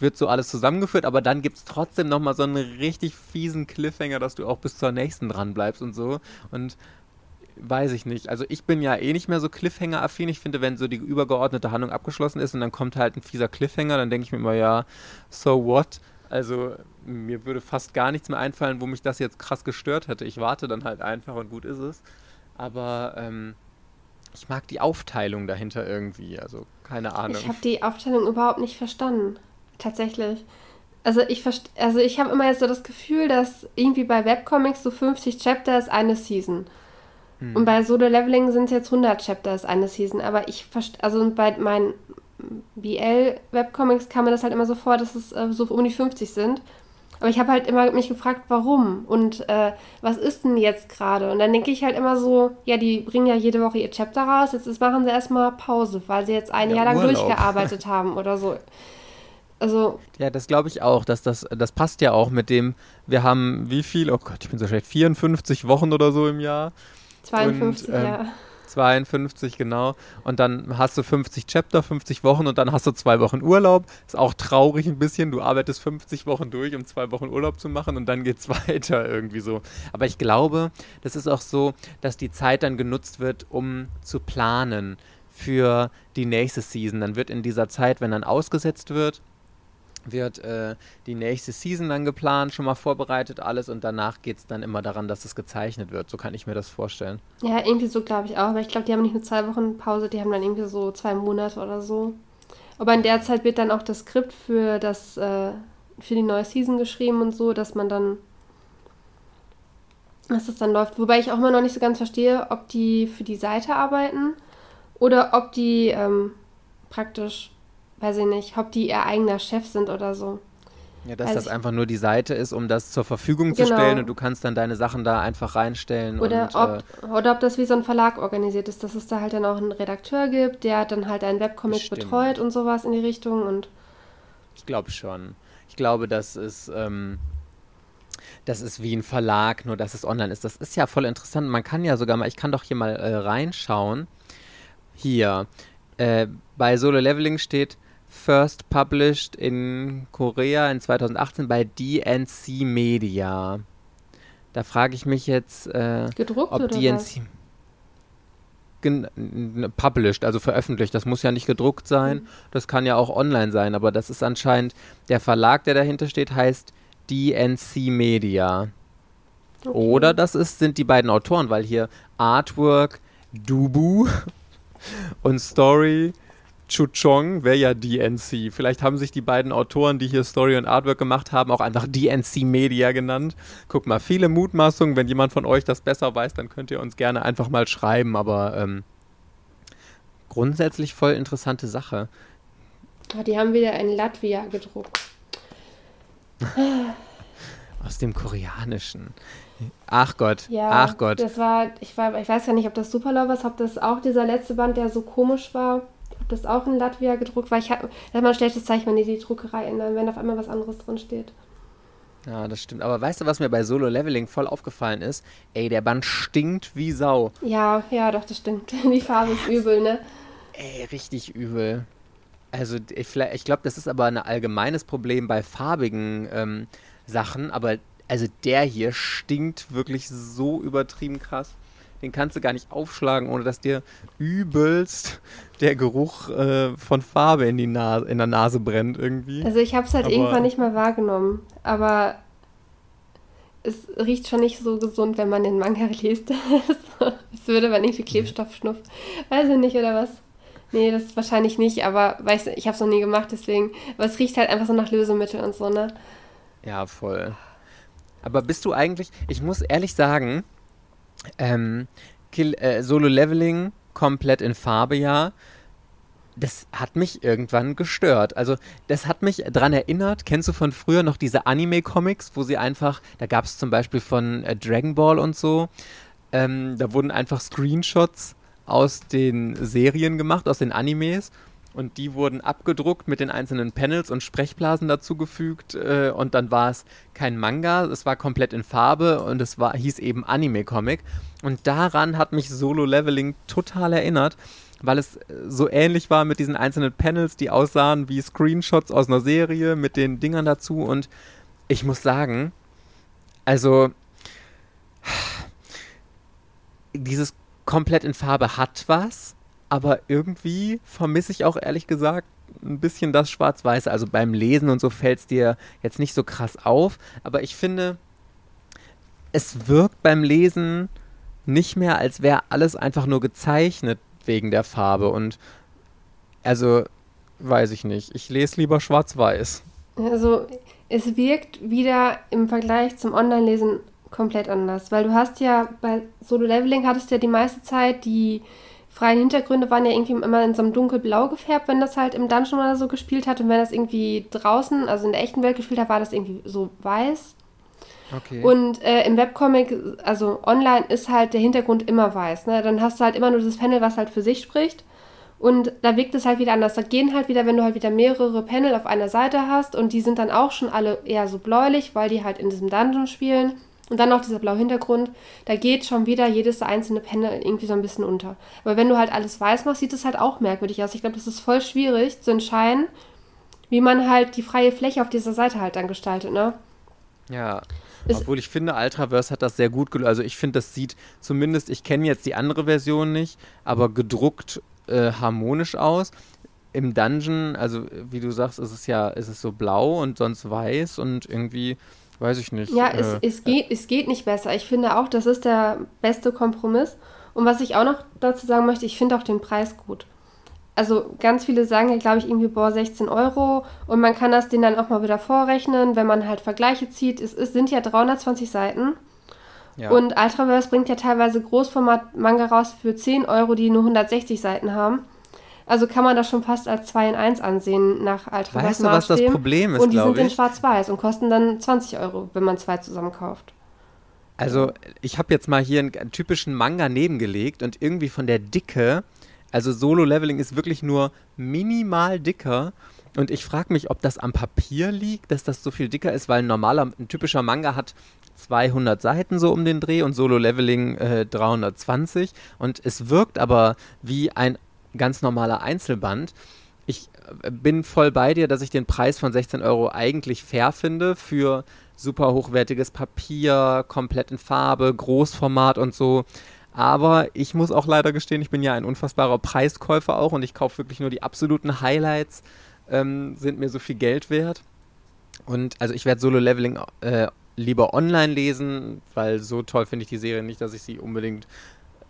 wird so alles zusammengeführt, aber dann gibt es trotzdem nochmal so einen richtig fiesen Cliffhanger, dass du auch bis zur nächsten dran bleibst und so. Und weiß ich nicht. Also ich bin ja eh nicht mehr so Cliffhanger-affin. Ich finde, wenn so die übergeordnete Handlung abgeschlossen ist und dann kommt halt ein fieser Cliffhanger, dann denke ich mir immer, ja, so what? Also mir würde fast gar nichts mehr einfallen, wo mich das jetzt krass gestört hätte. Ich warte dann halt einfach und gut ist es. Aber ähm, ich mag die Aufteilung dahinter irgendwie. Also keine Ahnung. Ich habe die Aufteilung überhaupt nicht verstanden. Tatsächlich. Also ich also ich habe immer jetzt so das Gefühl, dass irgendwie bei Webcomics so 50 Chapter ist eine Season. Hm. Und bei Solo Leveling sind es jetzt 100 Chapter ist eine Season. Aber ich verstehe, also bei meinen BL-Webcomics kam mir das halt immer so vor, dass es äh, so um die 50 sind. Aber ich habe halt immer mich gefragt, warum und äh, was ist denn jetzt gerade? Und dann denke ich halt immer so, ja, die bringen ja jede Woche ihr Chapter raus, jetzt machen sie erstmal Pause, weil sie jetzt ein ja, Jahr lang Urlaub. durchgearbeitet haben oder so. Also. Ja, das glaube ich auch. Dass das, das passt ja auch mit dem, wir haben wie viel? Oh Gott, ich bin so schlecht, 54 Wochen oder so im Jahr. 52, und, ähm, ja. 52, genau. Und dann hast du 50 Chapter, 50 Wochen und dann hast du zwei Wochen Urlaub. Ist auch traurig ein bisschen. Du arbeitest 50 Wochen durch, um zwei Wochen Urlaub zu machen und dann geht's weiter irgendwie so. Aber ich glaube, das ist auch so, dass die Zeit dann genutzt wird, um zu planen für die nächste Season. Dann wird in dieser Zeit, wenn dann ausgesetzt wird, wird äh, die nächste Season dann geplant, schon mal vorbereitet, alles und danach geht es dann immer daran, dass es gezeichnet wird. So kann ich mir das vorstellen. Ja, irgendwie so glaube ich auch, aber ich glaube, die haben nicht nur zwei Wochen Pause, die haben dann irgendwie so zwei Monate oder so. Aber in der Zeit wird dann auch das Skript für das äh, für die neue Season geschrieben und so, dass man dann dass das dann läuft. Wobei ich auch immer noch nicht so ganz verstehe, ob die für die Seite arbeiten oder ob die ähm, praktisch weiß ich nicht, ob die ihr eigener Chef sind oder so. Ja, dass also das einfach nur die Seite ist, um das zur Verfügung zu genau. stellen und du kannst dann deine Sachen da einfach reinstellen. Oder, und, ob, äh, oder ob das wie so ein Verlag organisiert ist, dass es da halt dann auch einen Redakteur gibt, der dann halt einen Webcomic bestimmt. betreut und sowas in die Richtung und. Ich glaube schon. Ich glaube, das ist. Ähm, das ist wie ein Verlag, nur dass es online ist. Das ist ja voll interessant. Man kann ja sogar mal, ich kann doch hier mal äh, reinschauen. Hier, äh, bei Solo Leveling steht, first published in Korea in 2018 bei DNC Media. Da frage ich mich jetzt, äh, Gedruckt ob oder DNC was? published, also veröffentlicht. Das muss ja nicht gedruckt sein, mhm. das kann ja auch online sein, aber das ist anscheinend der Verlag, der dahinter steht, heißt DNC Media. Okay. Oder das ist, sind die beiden Autoren, weil hier Artwork Dubu und Story Chuchong wäre ja DNC. Vielleicht haben sich die beiden Autoren, die hier Story und Artwork gemacht haben, auch einfach DNC Media genannt. Guck mal, viele Mutmaßungen. Wenn jemand von euch das besser weiß, dann könnt ihr uns gerne einfach mal schreiben. Aber ähm, grundsätzlich voll interessante Sache. Oh, die haben wieder in Latvia gedruckt. Aus dem Koreanischen. Ach Gott, ja, ach Gott. Das war, ich, war, ich weiß ja nicht, ob das Superlovers, ob das auch dieser letzte Band, der so komisch war das auch in Latvia gedruckt, weil ich habe immer ein schlechtes Zeichen, wenn die die Druckerei ändern, wenn auf einmal was anderes drin steht. Ja, das stimmt. Aber weißt du, was mir bei Solo Leveling voll aufgefallen ist? Ey, der Band stinkt wie Sau. Ja, ja, doch, das stimmt. Die Farbe ist übel, ne? Ey, richtig übel. Also, ich, ich glaube, das ist aber ein allgemeines Problem bei farbigen ähm, Sachen. Aber also der hier stinkt wirklich so übertrieben krass den kannst du gar nicht aufschlagen, ohne dass dir übelst der Geruch äh, von Farbe in, die Nase, in der Nase brennt irgendwie. Also ich habe es halt aber irgendwann nicht mehr wahrgenommen, aber es riecht schon nicht so gesund, wenn man den Manga liest. es würde man irgendwie Klebstoff schnupfen. Weiß ich nicht, oder was? Nee, das wahrscheinlich nicht, aber weiß, ich habe es noch nie gemacht, deswegen. Aber es riecht halt einfach so nach Lösemittel und so, ne? Ja, voll. Aber bist du eigentlich, ich muss ehrlich sagen, ähm, Kill, äh, Solo Leveling komplett in Farbe, ja. Das hat mich irgendwann gestört. Also, das hat mich daran erinnert. Kennst du von früher noch diese Anime-Comics, wo sie einfach, da gab es zum Beispiel von äh, Dragon Ball und so, ähm, da wurden einfach Screenshots aus den Serien gemacht, aus den Animes und die wurden abgedruckt mit den einzelnen Panels und Sprechblasen dazugefügt äh, und dann war es kein Manga, es war komplett in Farbe und es war, hieß eben Anime-Comic und daran hat mich Solo Leveling total erinnert, weil es so ähnlich war mit diesen einzelnen Panels, die aussahen wie Screenshots aus einer Serie mit den Dingern dazu. Und ich muss sagen, also dieses komplett in Farbe hat was, aber irgendwie vermisse ich auch ehrlich gesagt ein bisschen das Schwarz-Weiße. Also beim Lesen und so fällt es dir jetzt nicht so krass auf, aber ich finde, es wirkt beim Lesen nicht mehr, als wäre alles einfach nur gezeichnet wegen der Farbe. Und also, weiß ich nicht. Ich lese lieber Schwarz-Weiß. Also, es wirkt wieder im Vergleich zum Online-Lesen komplett anders. Weil du hast ja bei Solo Leveling hattest ja die meiste Zeit die freien Hintergründe waren ja irgendwie immer in so einem dunkelblau gefärbt, wenn das halt im Dungeon oder so gespielt hat. Und wenn das irgendwie draußen, also in der echten Welt gespielt hat, war das irgendwie so weiß. Okay. Und äh, im Webcomic, also online, ist halt der Hintergrund immer weiß. Ne? Dann hast du halt immer nur das Panel, was halt für sich spricht. Und da wirkt es halt wieder anders. Da gehen halt wieder, wenn du halt wieder mehrere Panel auf einer Seite hast und die sind dann auch schon alle eher so bläulich, weil die halt in diesem Dungeon spielen. Und dann noch dieser blaue Hintergrund, da geht schon wieder jedes einzelne Panel irgendwie so ein bisschen unter. Aber wenn du halt alles weiß machst, sieht es halt auch merkwürdig aus. Ich glaube, das ist voll schwierig zu entscheiden, wie man halt die freie Fläche auf dieser Seite halt dann gestaltet, ne? Ja. Ist Obwohl ich finde, Ultraverse hat das sehr gut gelöst. Also ich finde, das sieht zumindest, ich kenne jetzt die andere Version nicht, aber gedruckt äh, harmonisch aus. Im Dungeon, also wie du sagst, ist es ja, ist es so blau und sonst weiß und irgendwie weiß ich nicht. Ja, äh, es, es, geht, es geht nicht besser. Ich finde auch, das ist der beste Kompromiss. Und was ich auch noch dazu sagen möchte, ich finde auch den Preis gut. Also ganz viele sagen ja, glaube ich, irgendwie, boah, 16 Euro und man kann das denen dann auch mal wieder vorrechnen, wenn man halt Vergleiche zieht. Es, es sind ja 320 Seiten. Ja. Und Ultraverse bringt ja teilweise Großformat-Manga raus für 10 Euro, die nur 160 Seiten haben. Also kann man das schon fast als 2 in 1 ansehen nach Ultraviolett. Weißt du, was das Problem ist, Und die sind in schwarz-weiß und kosten dann 20 Euro, wenn man zwei zusammen kauft. Also ich habe jetzt mal hier einen, einen typischen Manga nebengelegt und irgendwie von der Dicke, also Solo-Leveling ist wirklich nur minimal dicker. Und ich frage mich, ob das am Papier liegt, dass das so viel dicker ist, weil ein normaler, ein typischer Manga hat 200 Seiten so um den Dreh und Solo Leveling äh, 320 und es wirkt aber wie ein ganz normaler Einzelband. Ich äh, bin voll bei dir, dass ich den Preis von 16 Euro eigentlich fair finde für super hochwertiges Papier, komplett in Farbe, Großformat und so. Aber ich muss auch leider gestehen, ich bin ja ein unfassbarer Preiskäufer auch und ich kaufe wirklich nur die absoluten Highlights, ähm, sind mir so viel Geld wert. Und also ich werde Solo Leveling äh, lieber online lesen, weil so toll finde ich die Serie nicht, dass ich sie unbedingt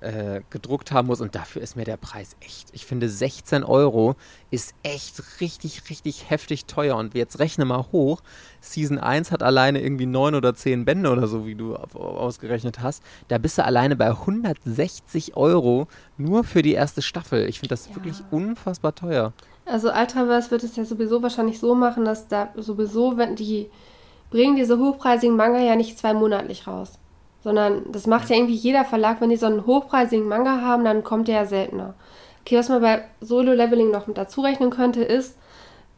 äh, gedruckt haben muss und dafür ist mir der Preis echt. Ich finde 16 Euro ist echt richtig, richtig heftig teuer und jetzt rechne mal hoch. Season 1 hat alleine irgendwie 9 oder 10 Bände oder so, wie du ausgerechnet hast. Da bist du alleine bei 160 Euro nur für die erste Staffel. Ich finde das ja. wirklich unfassbar teuer. Also Ultraverse wird es ja sowieso wahrscheinlich so machen, dass da sowieso, wenn die bringen diese hochpreisigen Manga ja nicht zweimonatlich raus. Sondern das macht ja irgendwie jeder Verlag. Wenn die so einen hochpreisigen Manga haben, dann kommt der ja seltener. Okay, was man bei Solo-Leveling noch mit dazu rechnen könnte, ist,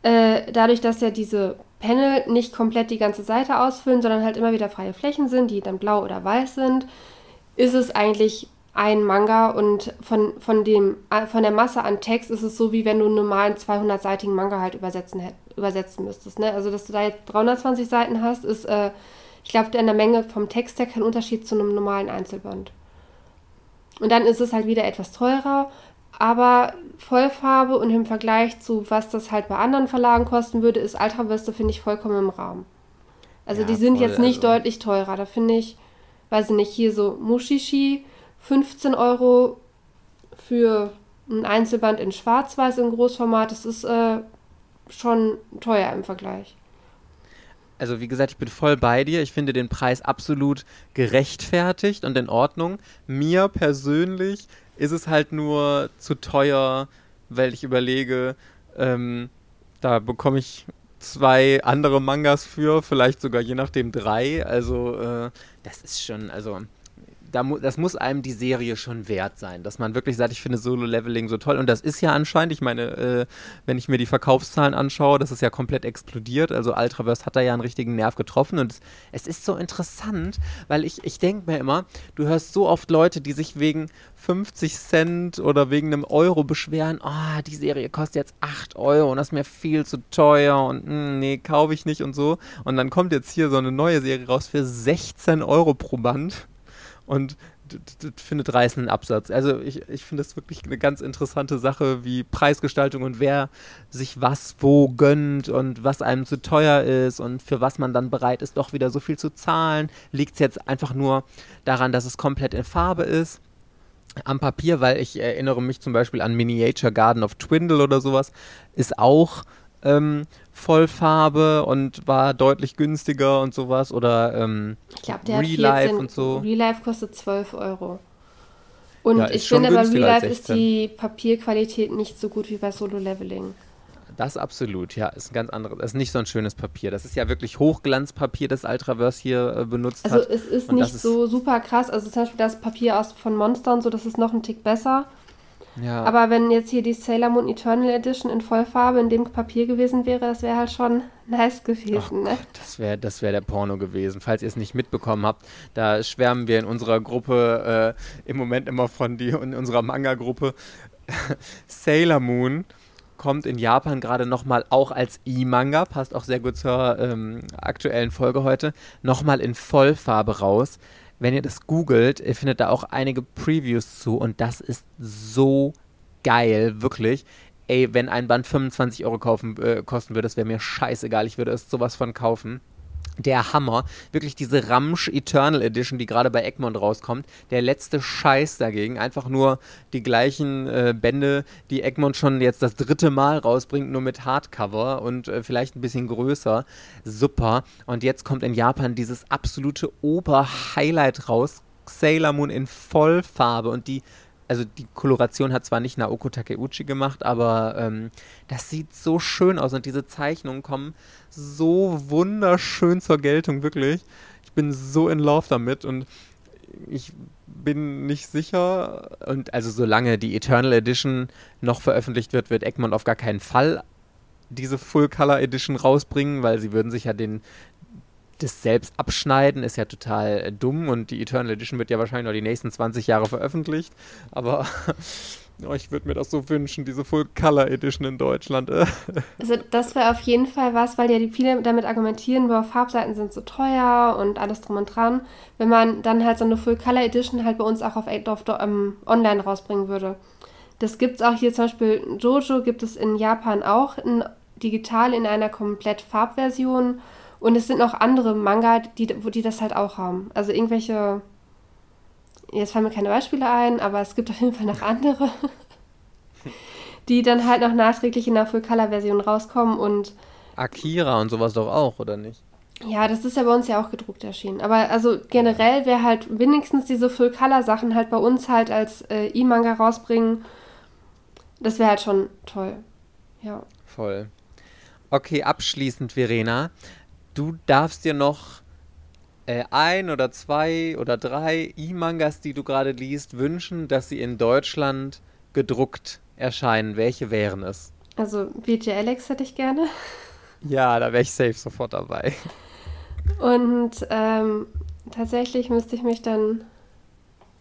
äh, dadurch, dass ja diese Panel nicht komplett die ganze Seite ausfüllen, sondern halt immer wieder freie Flächen sind, die dann blau oder weiß sind, ist es eigentlich ein Manga und von, von, dem, äh, von der Masse an Text ist es so, wie wenn du einen normalen 200-seitigen Manga halt übersetzen, übersetzen müsstest. Ne? Also, dass du da jetzt 320 Seiten hast, ist äh, ich glaube, in der Menge vom Text her kein Unterschied zu einem normalen Einzelband. Und dann ist es halt wieder etwas teurer, aber Vollfarbe und im Vergleich zu was das halt bei anderen Verlagen kosten würde, ist Ultraverse, finde ich, vollkommen im Rahmen. Also Ja, die sind voll, jetzt nicht also- deutlich teurer. Da finde ich, weiß ich nicht, hier so Mushishi 15 Euro für ein Einzelband in Schwarz-Weiß im Großformat. Das ist äh, schon teuer im Vergleich. Also wie gesagt, ich bin voll bei dir. Ich finde den Preis absolut gerechtfertigt und in Ordnung. Mir persönlich ist es halt nur zu teuer, weil ich überlege, ähm, da bekomme ich zwei andere Mangas für, vielleicht sogar je nachdem drei. Also äh, das ist schon, also da mu das muss einem die Serie schon wert sein, dass man wirklich sagt, ich finde Solo-Leveling so toll. Und das ist ja anscheinend, ich meine, äh, wenn ich mir die Verkaufszahlen anschaue, das ist ja komplett explodiert. Also Ultraverse hat da ja einen richtigen Nerv getroffen. Und es, es ist so interessant, weil ich, ich denke mir immer, du hörst so oft Leute, die sich wegen 50 Cent oder wegen einem Euro beschweren, oh, die Serie kostet jetzt 8 Euro und das ist mir viel zu teuer und mm, nee, kaufe ich nicht und so. Und dann kommt jetzt hier so eine neue Serie raus für 16 Euro pro Band und d- d- d- findet reißenden Absatz. Also ich, ich finde das wirklich eine ganz interessante Sache, wie Preisgestaltung und wer sich was wo gönnt und was einem zu teuer ist und für was man dann bereit ist, doch wieder so viel zu zahlen. Liegt es jetzt einfach nur daran, dass es komplett in Farbe ist? Am Papier, weil ich erinnere mich zum Beispiel an Miniature Garden of Twindle oder sowas, ist auch ähm, Vollfarbe und war deutlich günstiger und sowas. Oder ähm, Ich glaube, der Real Life 14, und so. Real Life kostet 12 Euro. Und Ja, ich finde, bei Real Life ist 16. die Papierqualität nicht so gut wie bei Solo Leveling. Das absolut, ja, ist ein ganz anderes. Das ist nicht so ein schönes Papier. Das ist ja wirklich Hochglanzpapier, das Ultraverse hier äh, benutzt Also hat. es ist Und nicht so super krass. Also zum Beispiel das Papier aus von Monster und so, das ist noch ein Tick besser. Ja, Aber wenn jetzt hier die Sailor Moon Eternal Edition in Vollfarbe in dem Papier gewesen wäre, das wäre halt schon nice gewesen, ne? das wäre das wär der Porno gewesen. Falls ihr es nicht mitbekommen habt, da schwärmen wir in unserer Gruppe äh, im Moment immer von die, in unserer Manga-Gruppe. Sailor Moon kommt in Japan gerade nochmal auch als E-Manga, passt auch sehr gut zur ähm, aktuellen Folge heute, nochmal in Vollfarbe raus. Wenn ihr das googelt, ihr findet da auch einige Previews zu und das ist so geil, wirklich. Ey, wenn ein Band 25 Euro kaufen, äh, kosten würde, das wäre mir scheißegal, ich würde es sowas von kaufen. Der Hammer, wirklich diese Ramsch Eternal Edition, die gerade bei Egmont rauskommt, der letzte Scheiß dagegen. Einfach nur die gleichen äh, Bände, die Egmont schon jetzt das dritte Mal rausbringt, nur mit Hardcover und äh, vielleicht ein bisschen größer. Super. Und jetzt kommt in Japan dieses absolute Ober-Highlight raus. Sailor Moon in Vollfarbe und die also die Koloration hat zwar nicht Naoko Takeuchi gemacht, aber ähm, das sieht so schön aus und diese Zeichnungen kommen so wunderschön zur Geltung, wirklich. Ich bin so in love damit und ich bin nicht sicher und also solange die Eternal Edition noch veröffentlicht wird, wird Egmont auf gar keinen Fall diese Full Color Edition rausbringen, weil sie würden sich ja den das selbst abschneiden ist ja total äh, dumm und die Eternal Edition wird ja wahrscheinlich noch die nächsten 20 Jahre veröffentlicht. Aber oh, ich würde mir das so wünschen, diese Full Color Edition in Deutschland. Also das wäre auf jeden Fall was, weil ja die viele damit argumentieren, boah, Farbseiten sind so teuer und alles drum und dran. Wenn man dann halt so eine Full Color Edition halt bei uns auch auf, auf ähm, online rausbringen würde. Das gibt es auch hier zum Beispiel, Jojo gibt es in Japan auch in, digital in einer komplett Farbversion. Und es sind noch andere Manga, die, wo die das halt auch haben. Also irgendwelche, jetzt fallen mir keine Beispiele ein, aber es gibt auf jeden Fall noch andere, die dann halt noch nachträglich in der Full-Color-Version rauskommen. Und Akira und sowas doch auch, oder nicht? ja, das ist ja bei uns ja auch gedruckt erschienen. Aber also generell wäre halt wenigstens diese Full-Color-Sachen halt bei uns halt als äh, E-Manga rausbringen. Das wäre halt schon toll. Ja. Voll. Okay, abschließend, Verena. Du darfst dir noch äh, ein oder zwei oder drei E-Mangas, die du gerade liest, wünschen, dass sie in Deutschland gedruckt erscheinen. Welche wären es? Also BJ Alex hätte ich gerne. Ja, da wäre ich safe sofort dabei. Und ähm, tatsächlich müsste ich mich dann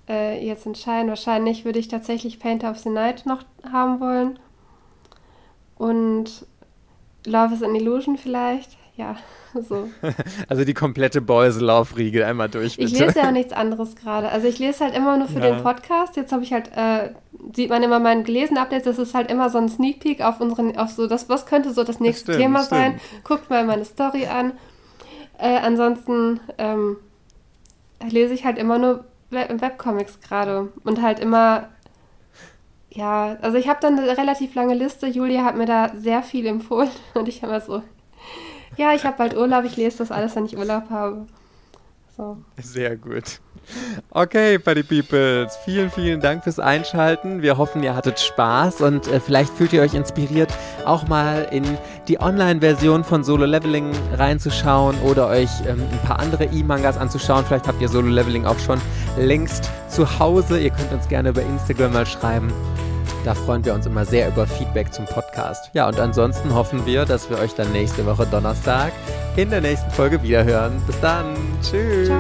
äh, jetzt entscheiden. Wahrscheinlich würde ich tatsächlich Painter of the Night noch haben wollen. Und Love is an Illusion vielleicht. Ja, so. Also die komplette Boys-Love-Riege einmal durch, bitte. Ich lese ja auch nichts anderes gerade. Also ich lese halt immer nur für Ja. den Podcast. Jetzt habe ich halt, äh, sieht man immer meinen gelesenen Updates, das ist halt immer so ein Sneak Peek auf unseren, auf so das, was könnte so das nächste stimmt, Thema stimmt. sein. Guckt mal meine Story an. Äh, ansonsten ähm, lese ich halt immer nur Web Webcomics gerade und halt immer ja, also ich habe dann eine relativ lange Liste. Julia hat mir da sehr viel empfohlen und ich habe so, ja, ich habe bald Urlaub, ich lese das alles, wenn ich Urlaub habe. So. Sehr gut. Okay, Buddy Peoples, vielen, vielen Dank fürs Einschalten. Wir hoffen, ihr hattet Spaß und äh, vielleicht fühlt ihr euch inspiriert, auch mal in die Online-Version von Solo Leveling reinzuschauen oder euch ähm, ein paar andere E-Mangas anzuschauen. Vielleicht habt ihr Solo Leveling auch schon längst zu Hause. Ihr könnt uns gerne über Instagram mal schreiben. Da freuen wir uns immer sehr über Feedback zum Podcast. Ja, und ansonsten hoffen wir, dass wir euch dann nächste Woche Donnerstag in der nächsten Folge wiederhören. Bis dann. Tschüss. Ciao.